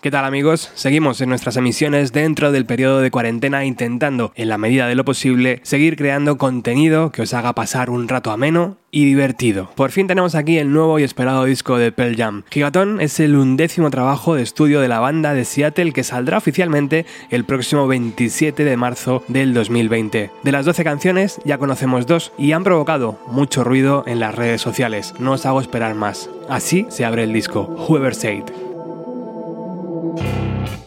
¿Qué tal amigos? Seguimos en nuestras emisiones dentro del periodo de cuarentena intentando, en la medida de lo posible, seguir creando contenido que os haga pasar un rato ameno y divertido. Por fin tenemos aquí el nuevo y esperado disco de Pearl Jam. Gigaton es el undécimo trabajo de estudio de la banda de Seattle que saldrá oficialmente el próximo 27 de marzo del 2020. De las 12 canciones ya conocemos dos y han provocado mucho ruido en las redes sociales. No os hago esperar más. Así se abre el disco, Whoever Said. thank you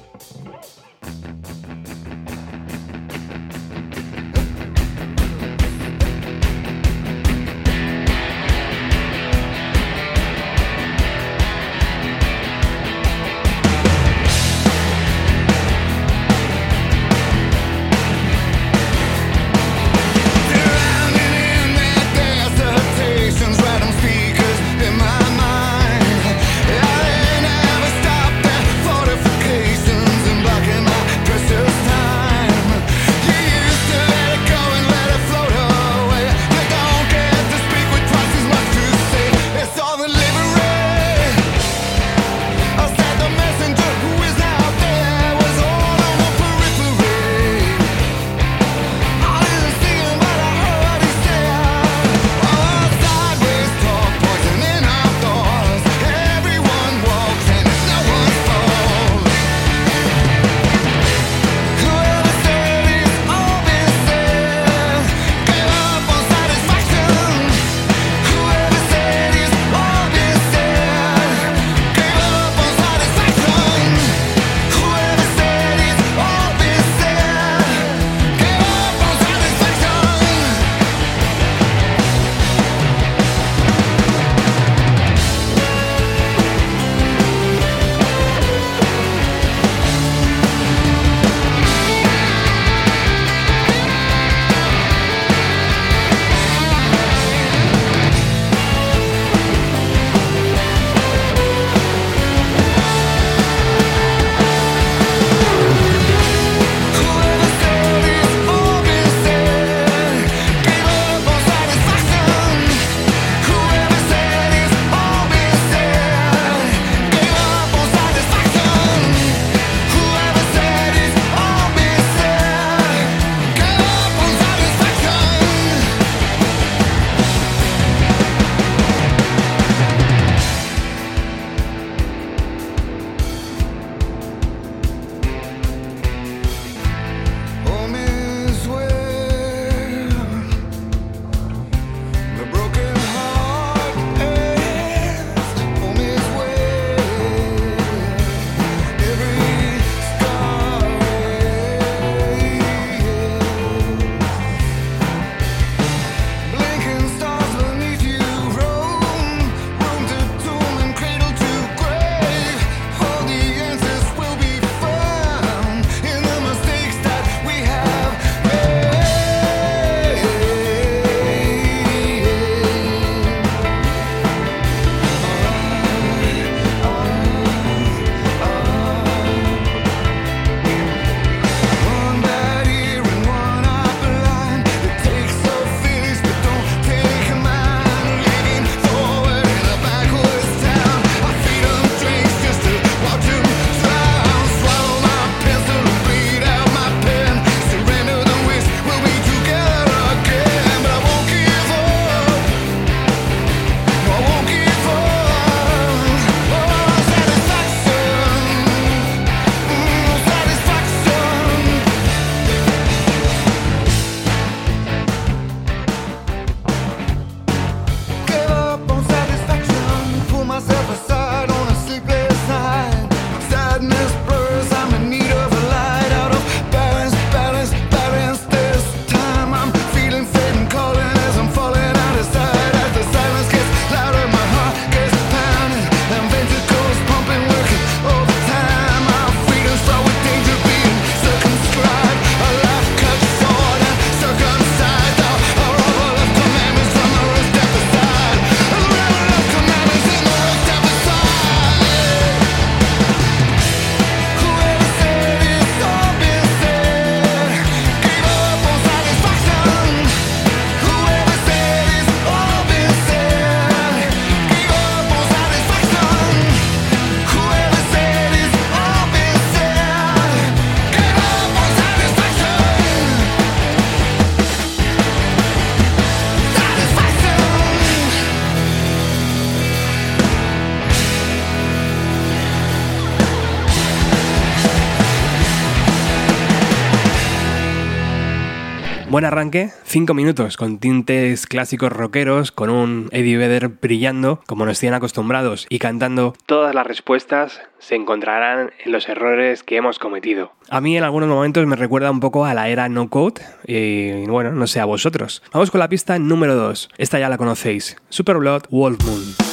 Buen arranque, 5 minutos con tintes clásicos rockeros, con un Eddie Vedder brillando como nos tienen acostumbrados y cantando todas las respuestas se encontrarán en los errores que hemos cometido. A mí en algunos momentos me recuerda un poco a la era no code y bueno, no sé a vosotros. Vamos con la pista número 2. Esta ya la conocéis. Super Blood Wolf Moon.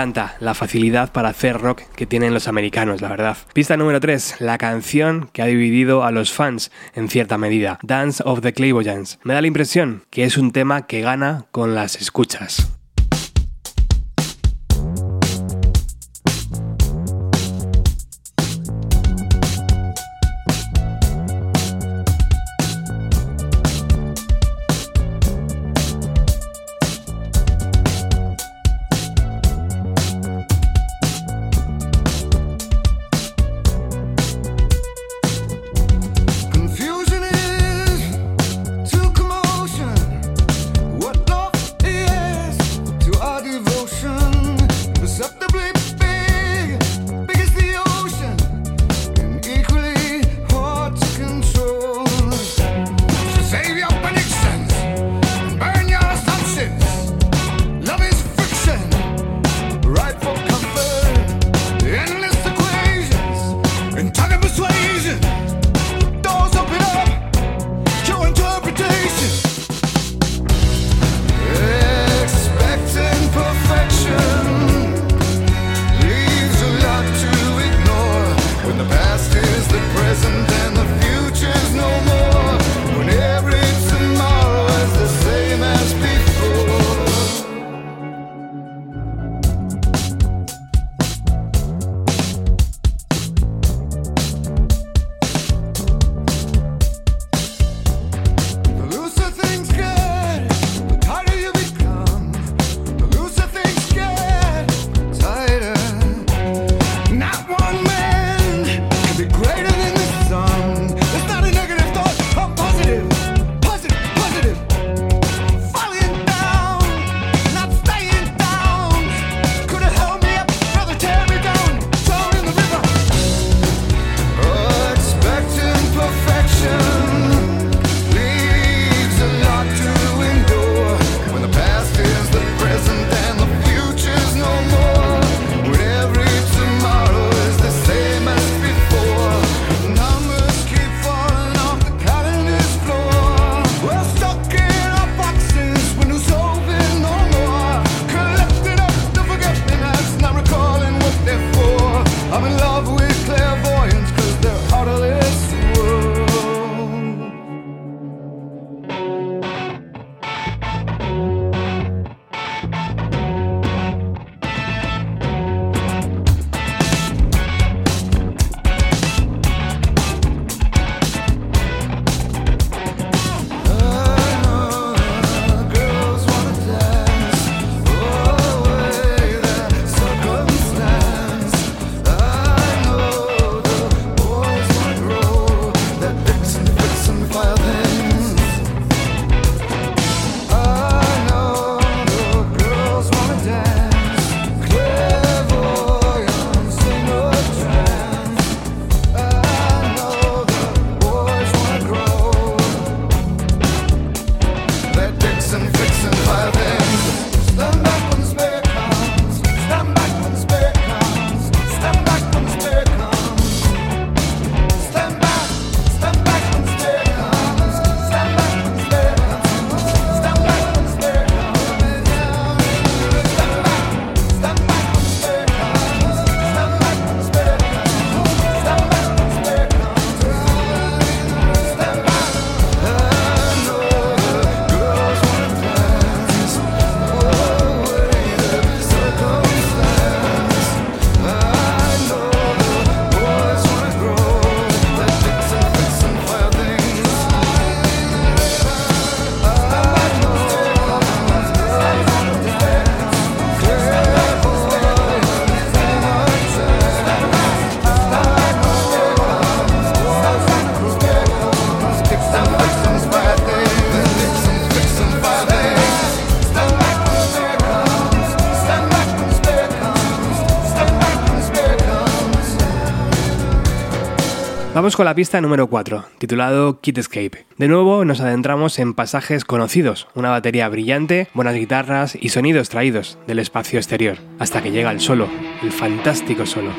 Encanta la facilidad para hacer rock que tienen los americanos, la verdad. Pista número 3, la canción que ha dividido a los fans en cierta medida, Dance of the Clairvoyants. Me da la impresión que es un tema que gana con las escuchas. Vamos con la pista número 4, titulado Kit Escape. De nuevo nos adentramos en pasajes conocidos, una batería brillante, buenas guitarras y sonidos traídos del espacio exterior, hasta que llega el solo, el fantástico solo.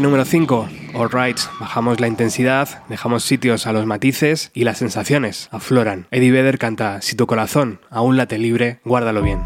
Número 5. Alright, bajamos la intensidad, dejamos sitios a los matices y las sensaciones afloran. Eddie Vedder canta Si tu corazón aún late libre, guárdalo bien.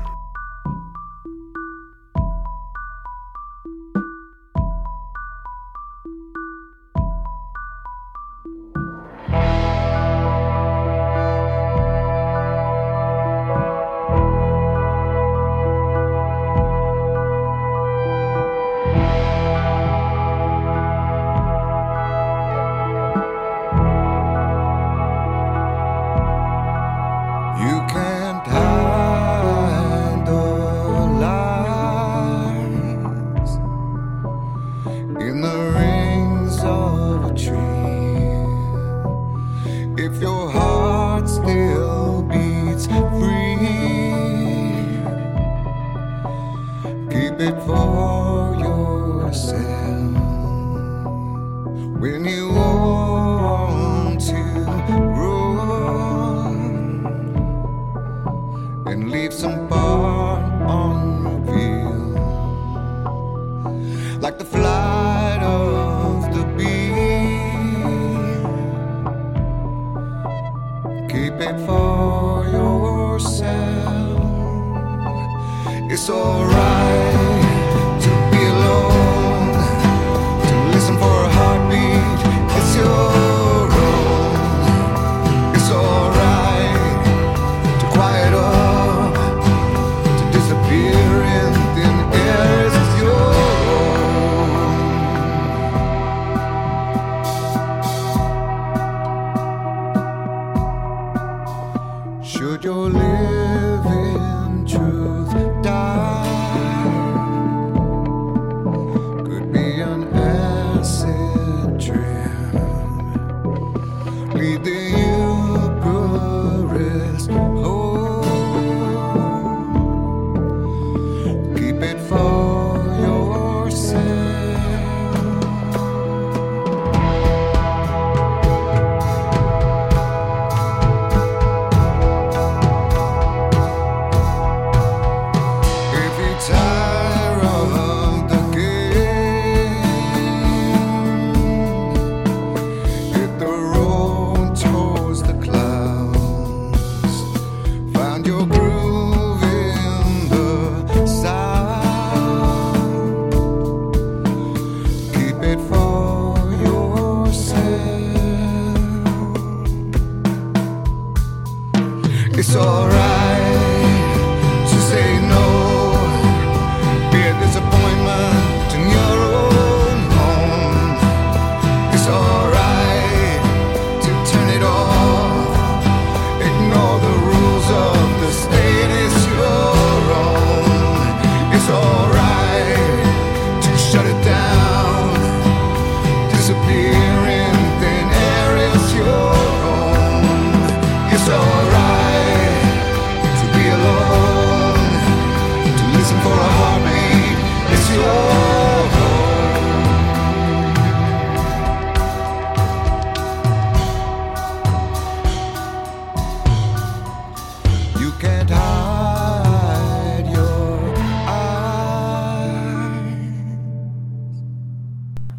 it for yourself. It's alright.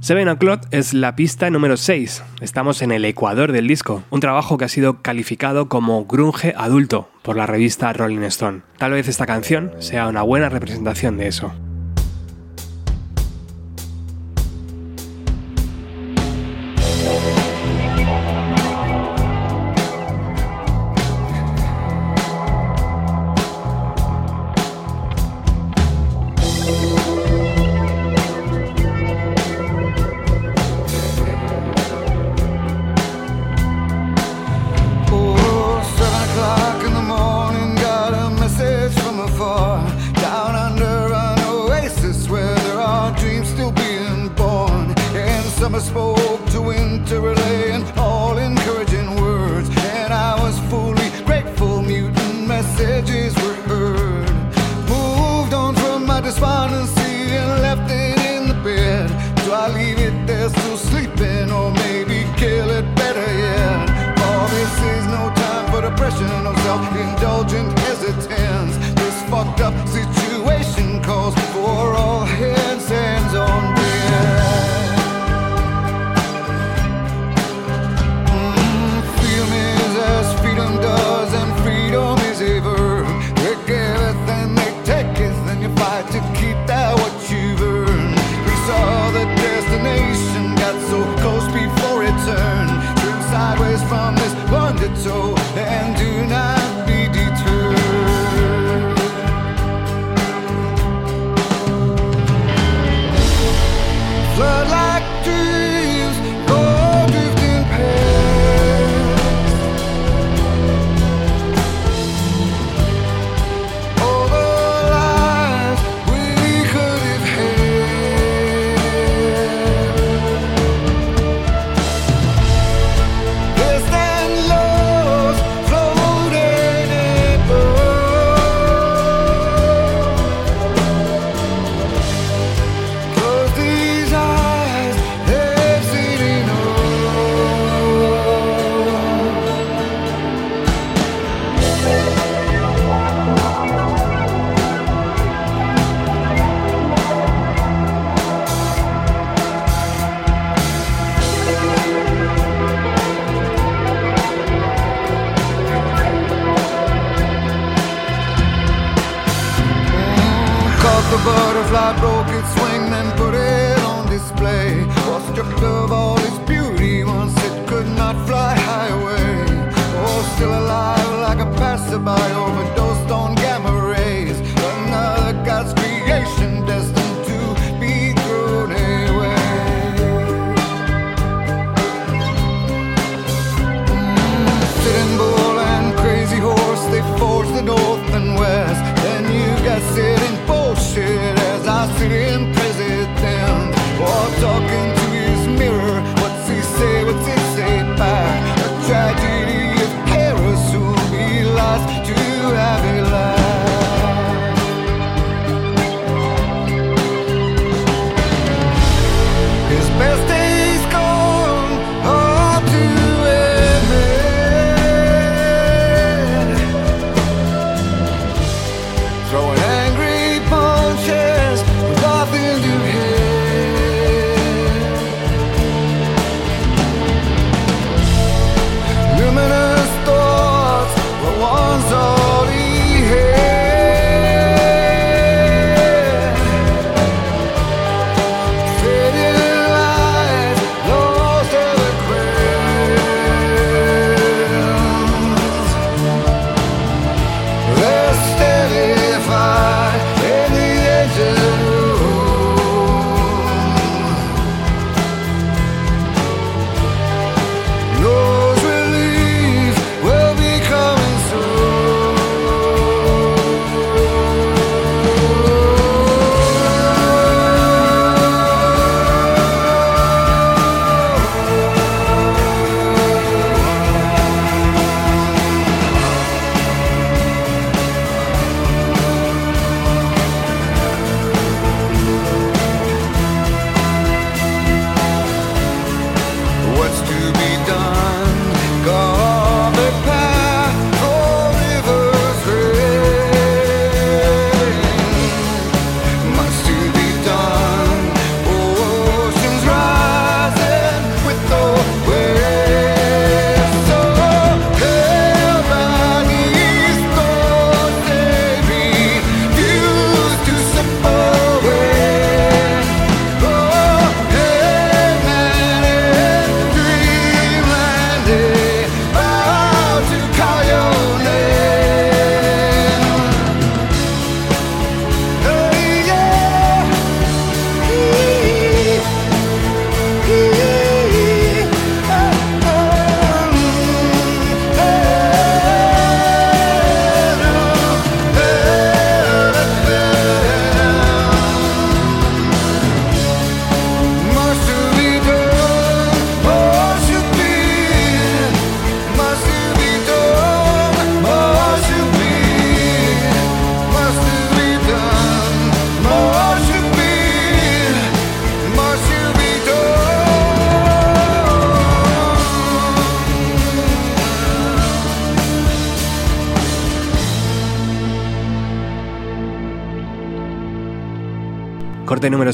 Seven O'Clock es la pista número 6. Estamos en el ecuador del disco, un trabajo que ha sido calificado como grunge adulto por la revista Rolling Stone. Tal vez esta canción sea una buena representación de eso.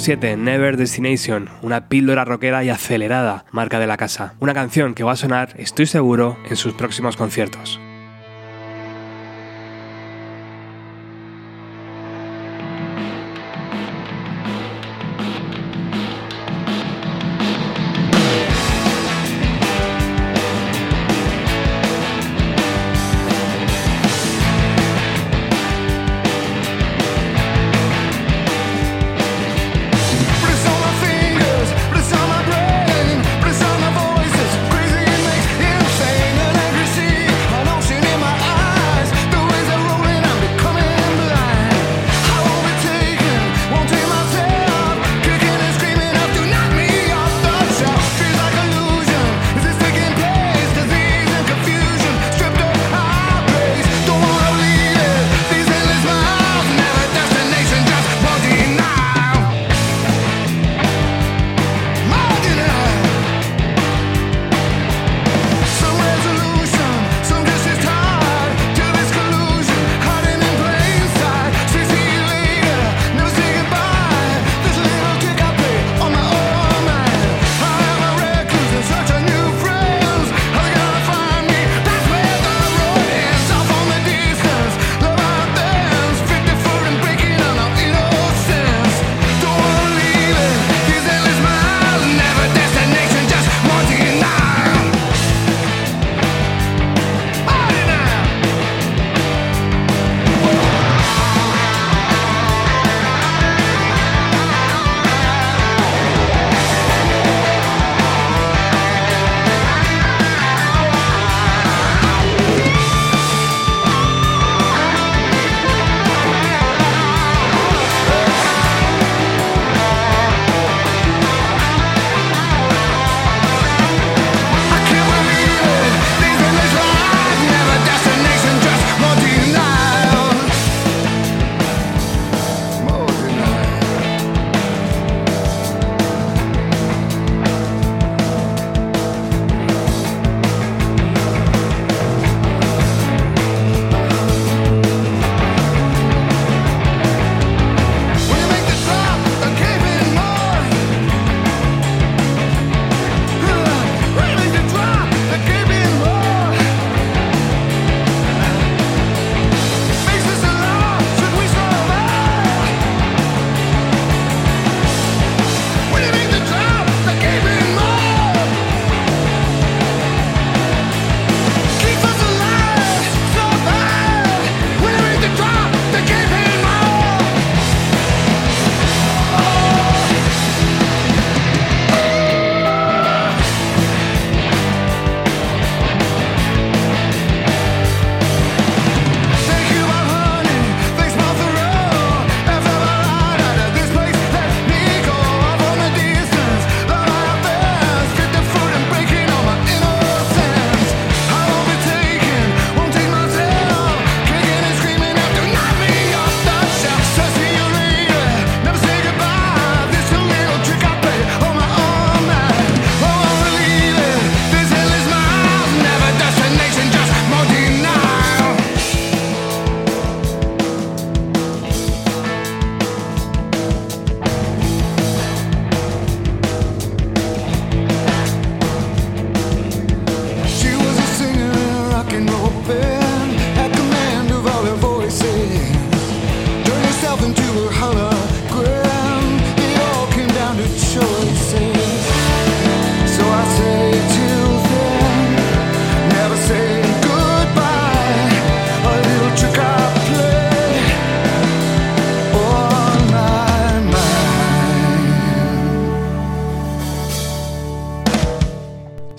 7, Never Destination, una píldora rockera y acelerada, marca de la casa. Una canción que va a sonar, estoy seguro, en sus próximos conciertos.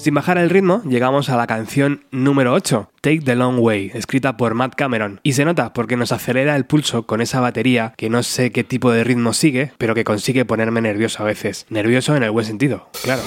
Sin bajar el ritmo, llegamos a la canción número 8, Take the Long Way, escrita por Matt Cameron. Y se nota porque nos acelera el pulso con esa batería que no sé qué tipo de ritmo sigue, pero que consigue ponerme nervioso a veces. Nervioso en el buen sentido, claro.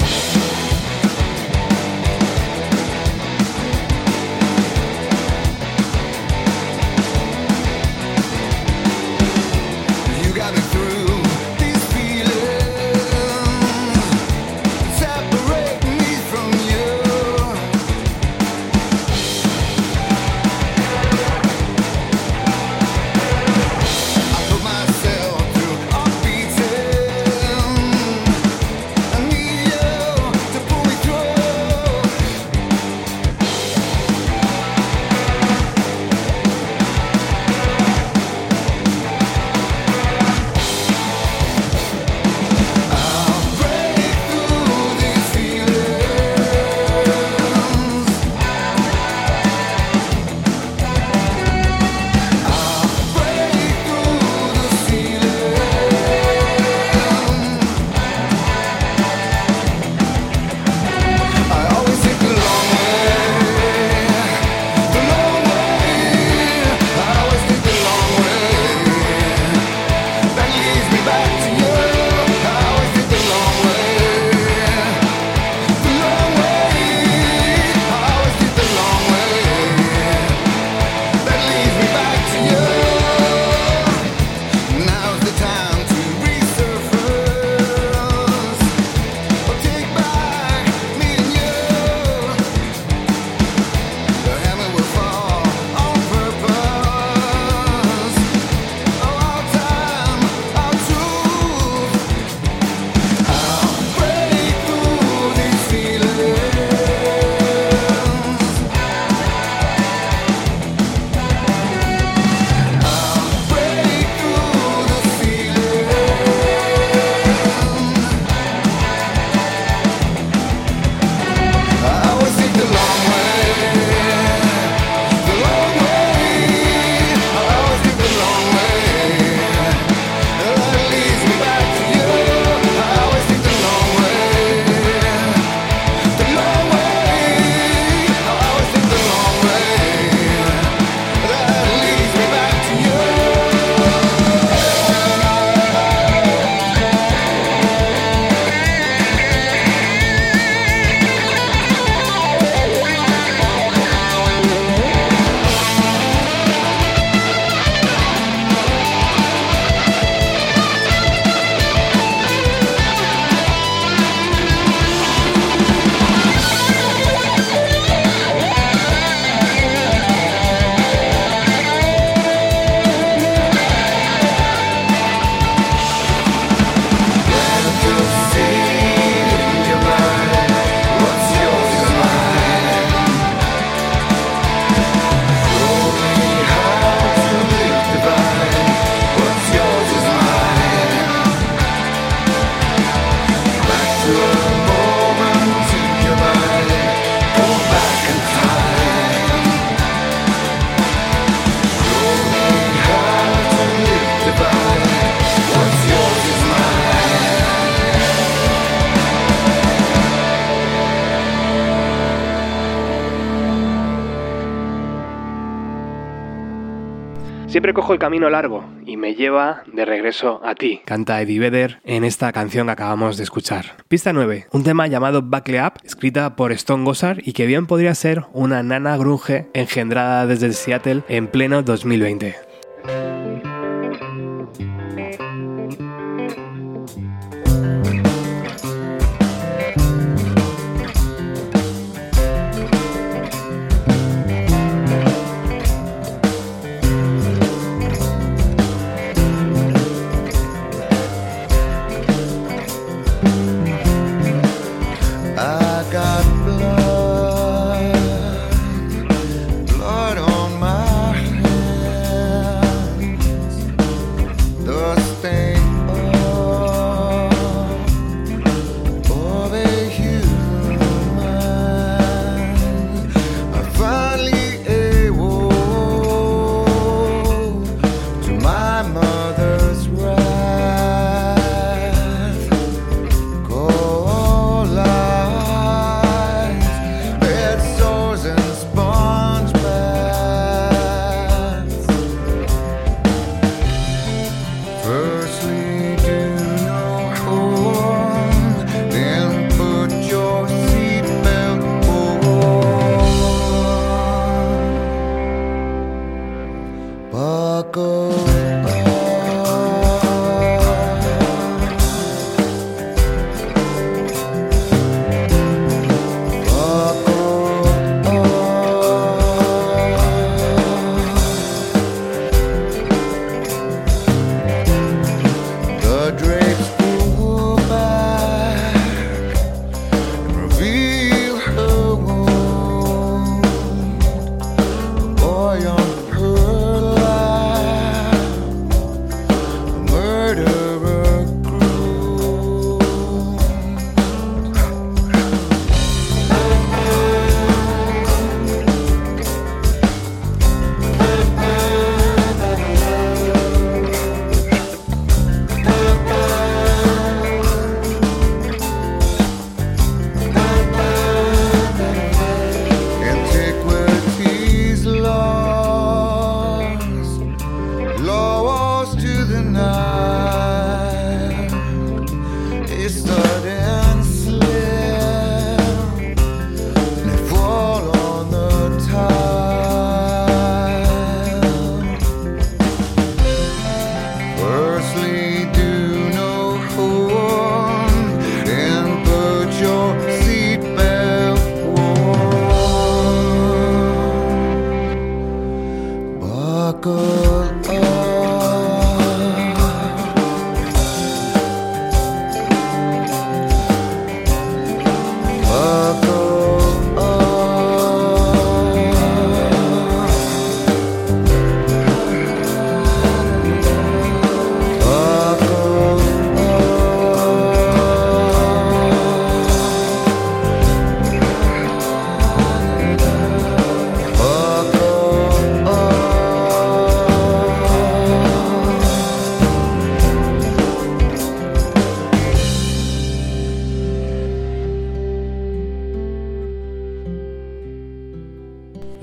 Siempre cojo el camino largo y me lleva de regreso a ti, canta Eddie Vedder en esta canción que acabamos de escuchar. Pista 9, un tema llamado Buckle Up, escrita por Stone Gossard y que bien podría ser una nana grunge engendrada desde Seattle en pleno 2020.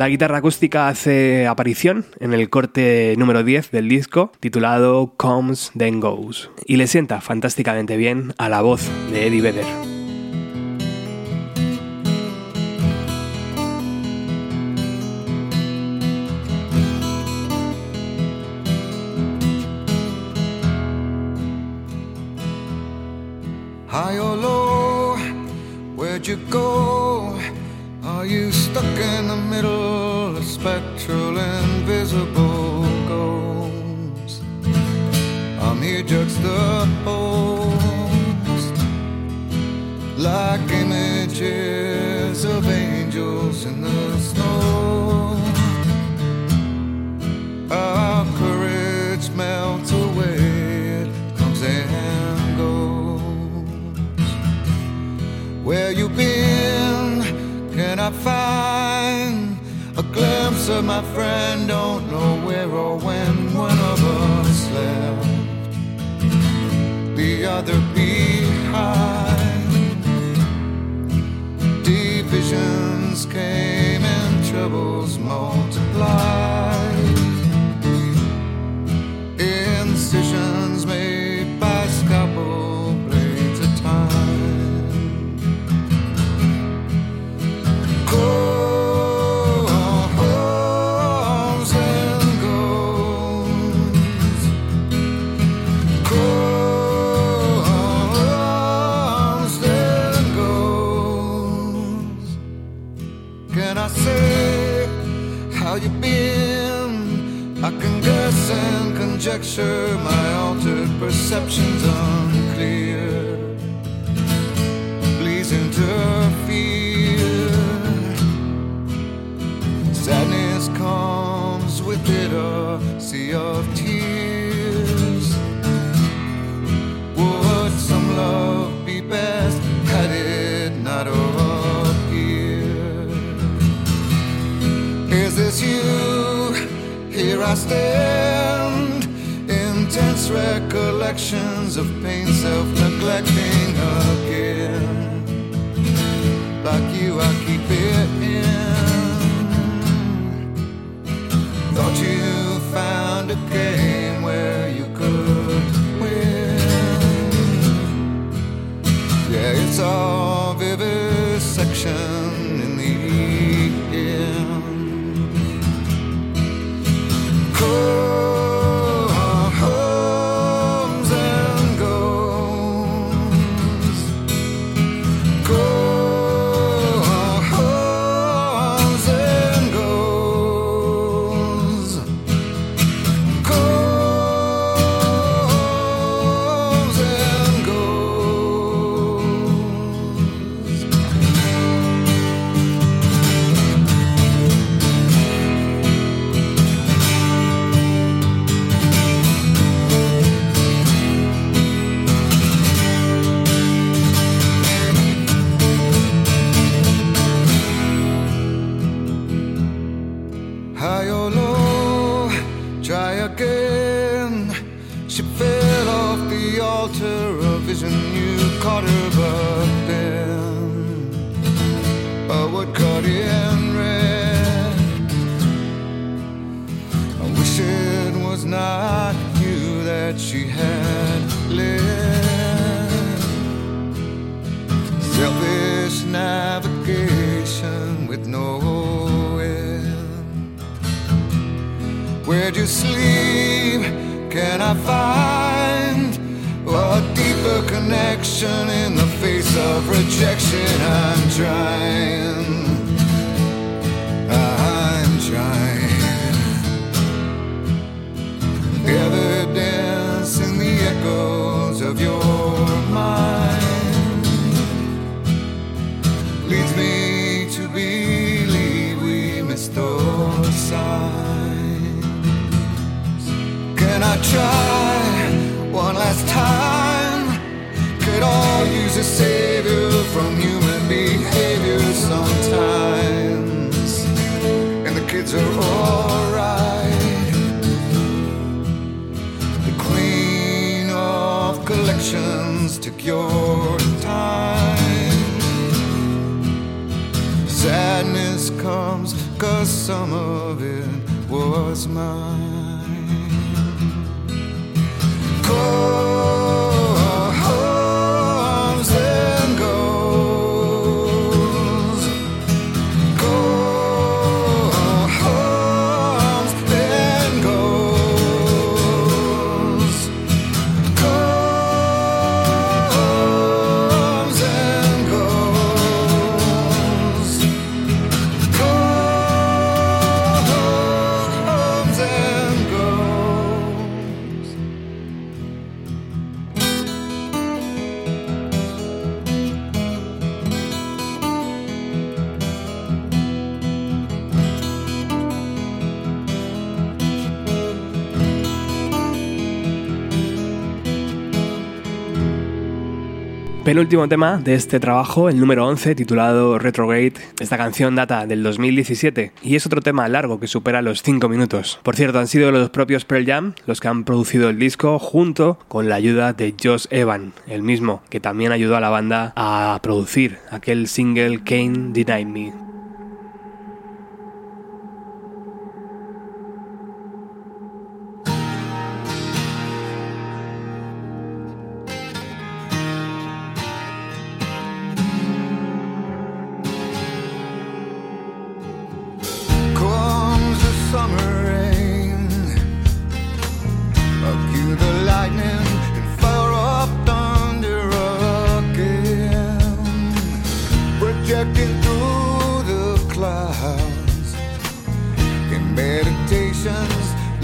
La guitarra acústica hace aparición en el corte número 10 del disco titulado Comes Then Goes y le sienta fantásticamente bien a la voz de Eddie Vedder. High or low, where'd you go? Are you stuck in the middle of spectral invisible goals? I'm here juxtaposed like images of angels in the snow. Our courage melts away, it comes and goes. Where you been? I find a glimpse of my friend, don't know where or when one of us left the other behind. Divisions came and troubles multiplied. Sadness comes, cause some of it was mine. Comes Penúltimo tema de este trabajo, el número 11, titulado Retrograde. Esta canción data del 2017 y es otro tema largo que supera los 5 minutos. Por cierto, han sido los propios Pearl Jam los que han producido el disco junto con la ayuda de Josh Evan, el mismo que también ayudó a la banda a producir aquel single Kane Deny Me.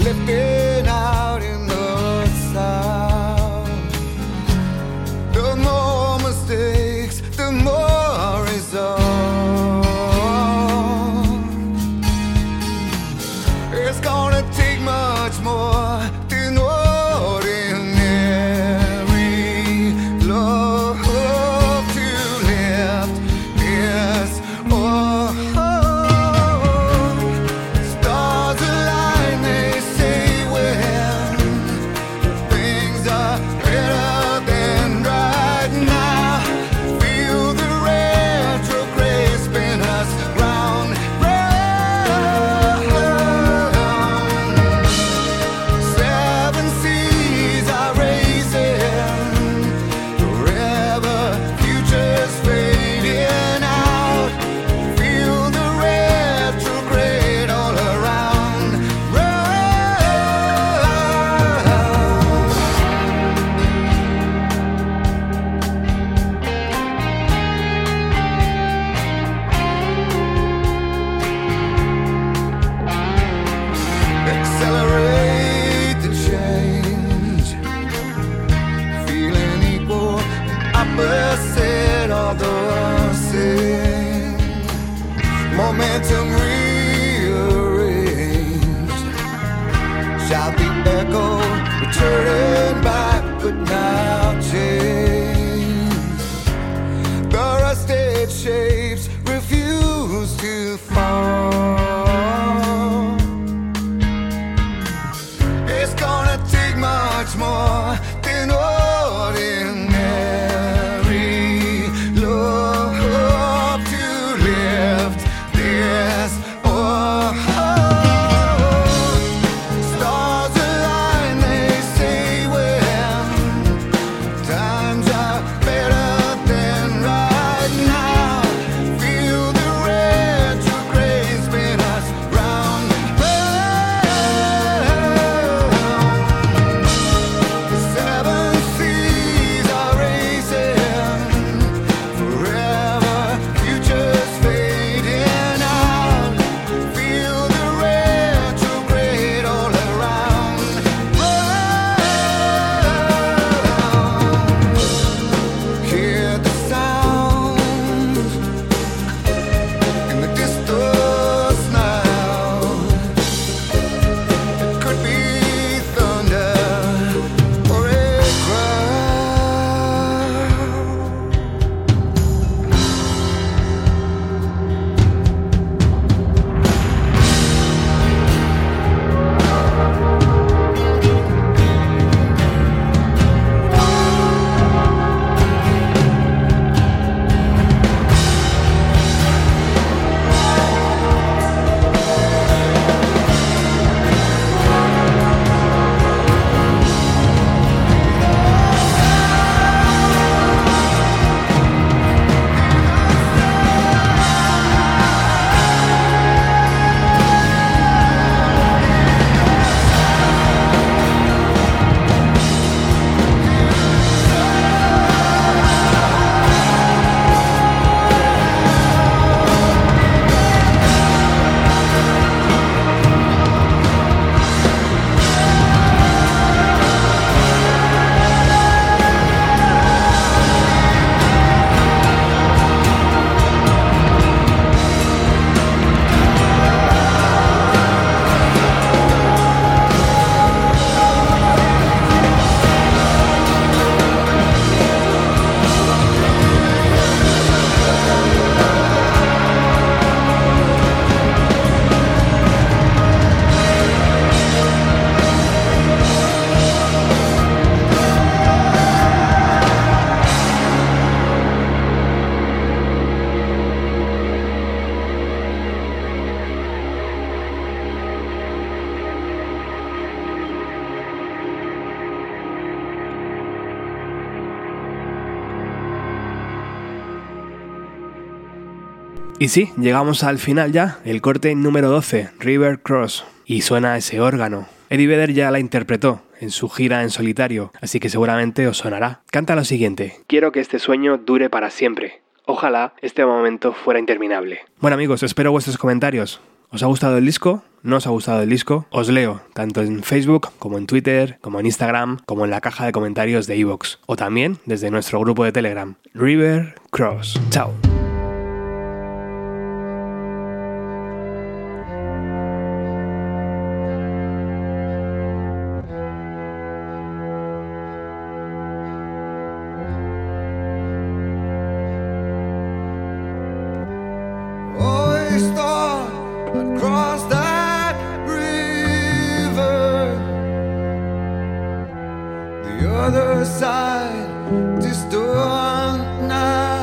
lifted. Much more Y sí, llegamos al final ya, el corte número 12, River Cross, y suena ese órgano. Eddie Vedder ya la interpretó en su gira en solitario, así que seguramente os sonará. Canta lo siguiente, quiero que este sueño dure para siempre. Ojalá este momento fuera interminable. Bueno amigos, espero vuestros comentarios. ¿Os ha gustado el disco? ¿No os ha gustado el disco? Os leo tanto en Facebook como en Twitter, como en Instagram, como en la caja de comentarios de iVoox, o también desde nuestro grupo de Telegram, River Cross. Chao. Zeit ist du now.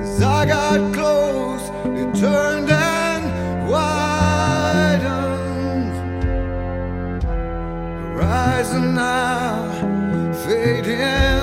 as I got close, it turned and widened. Horizon now fading.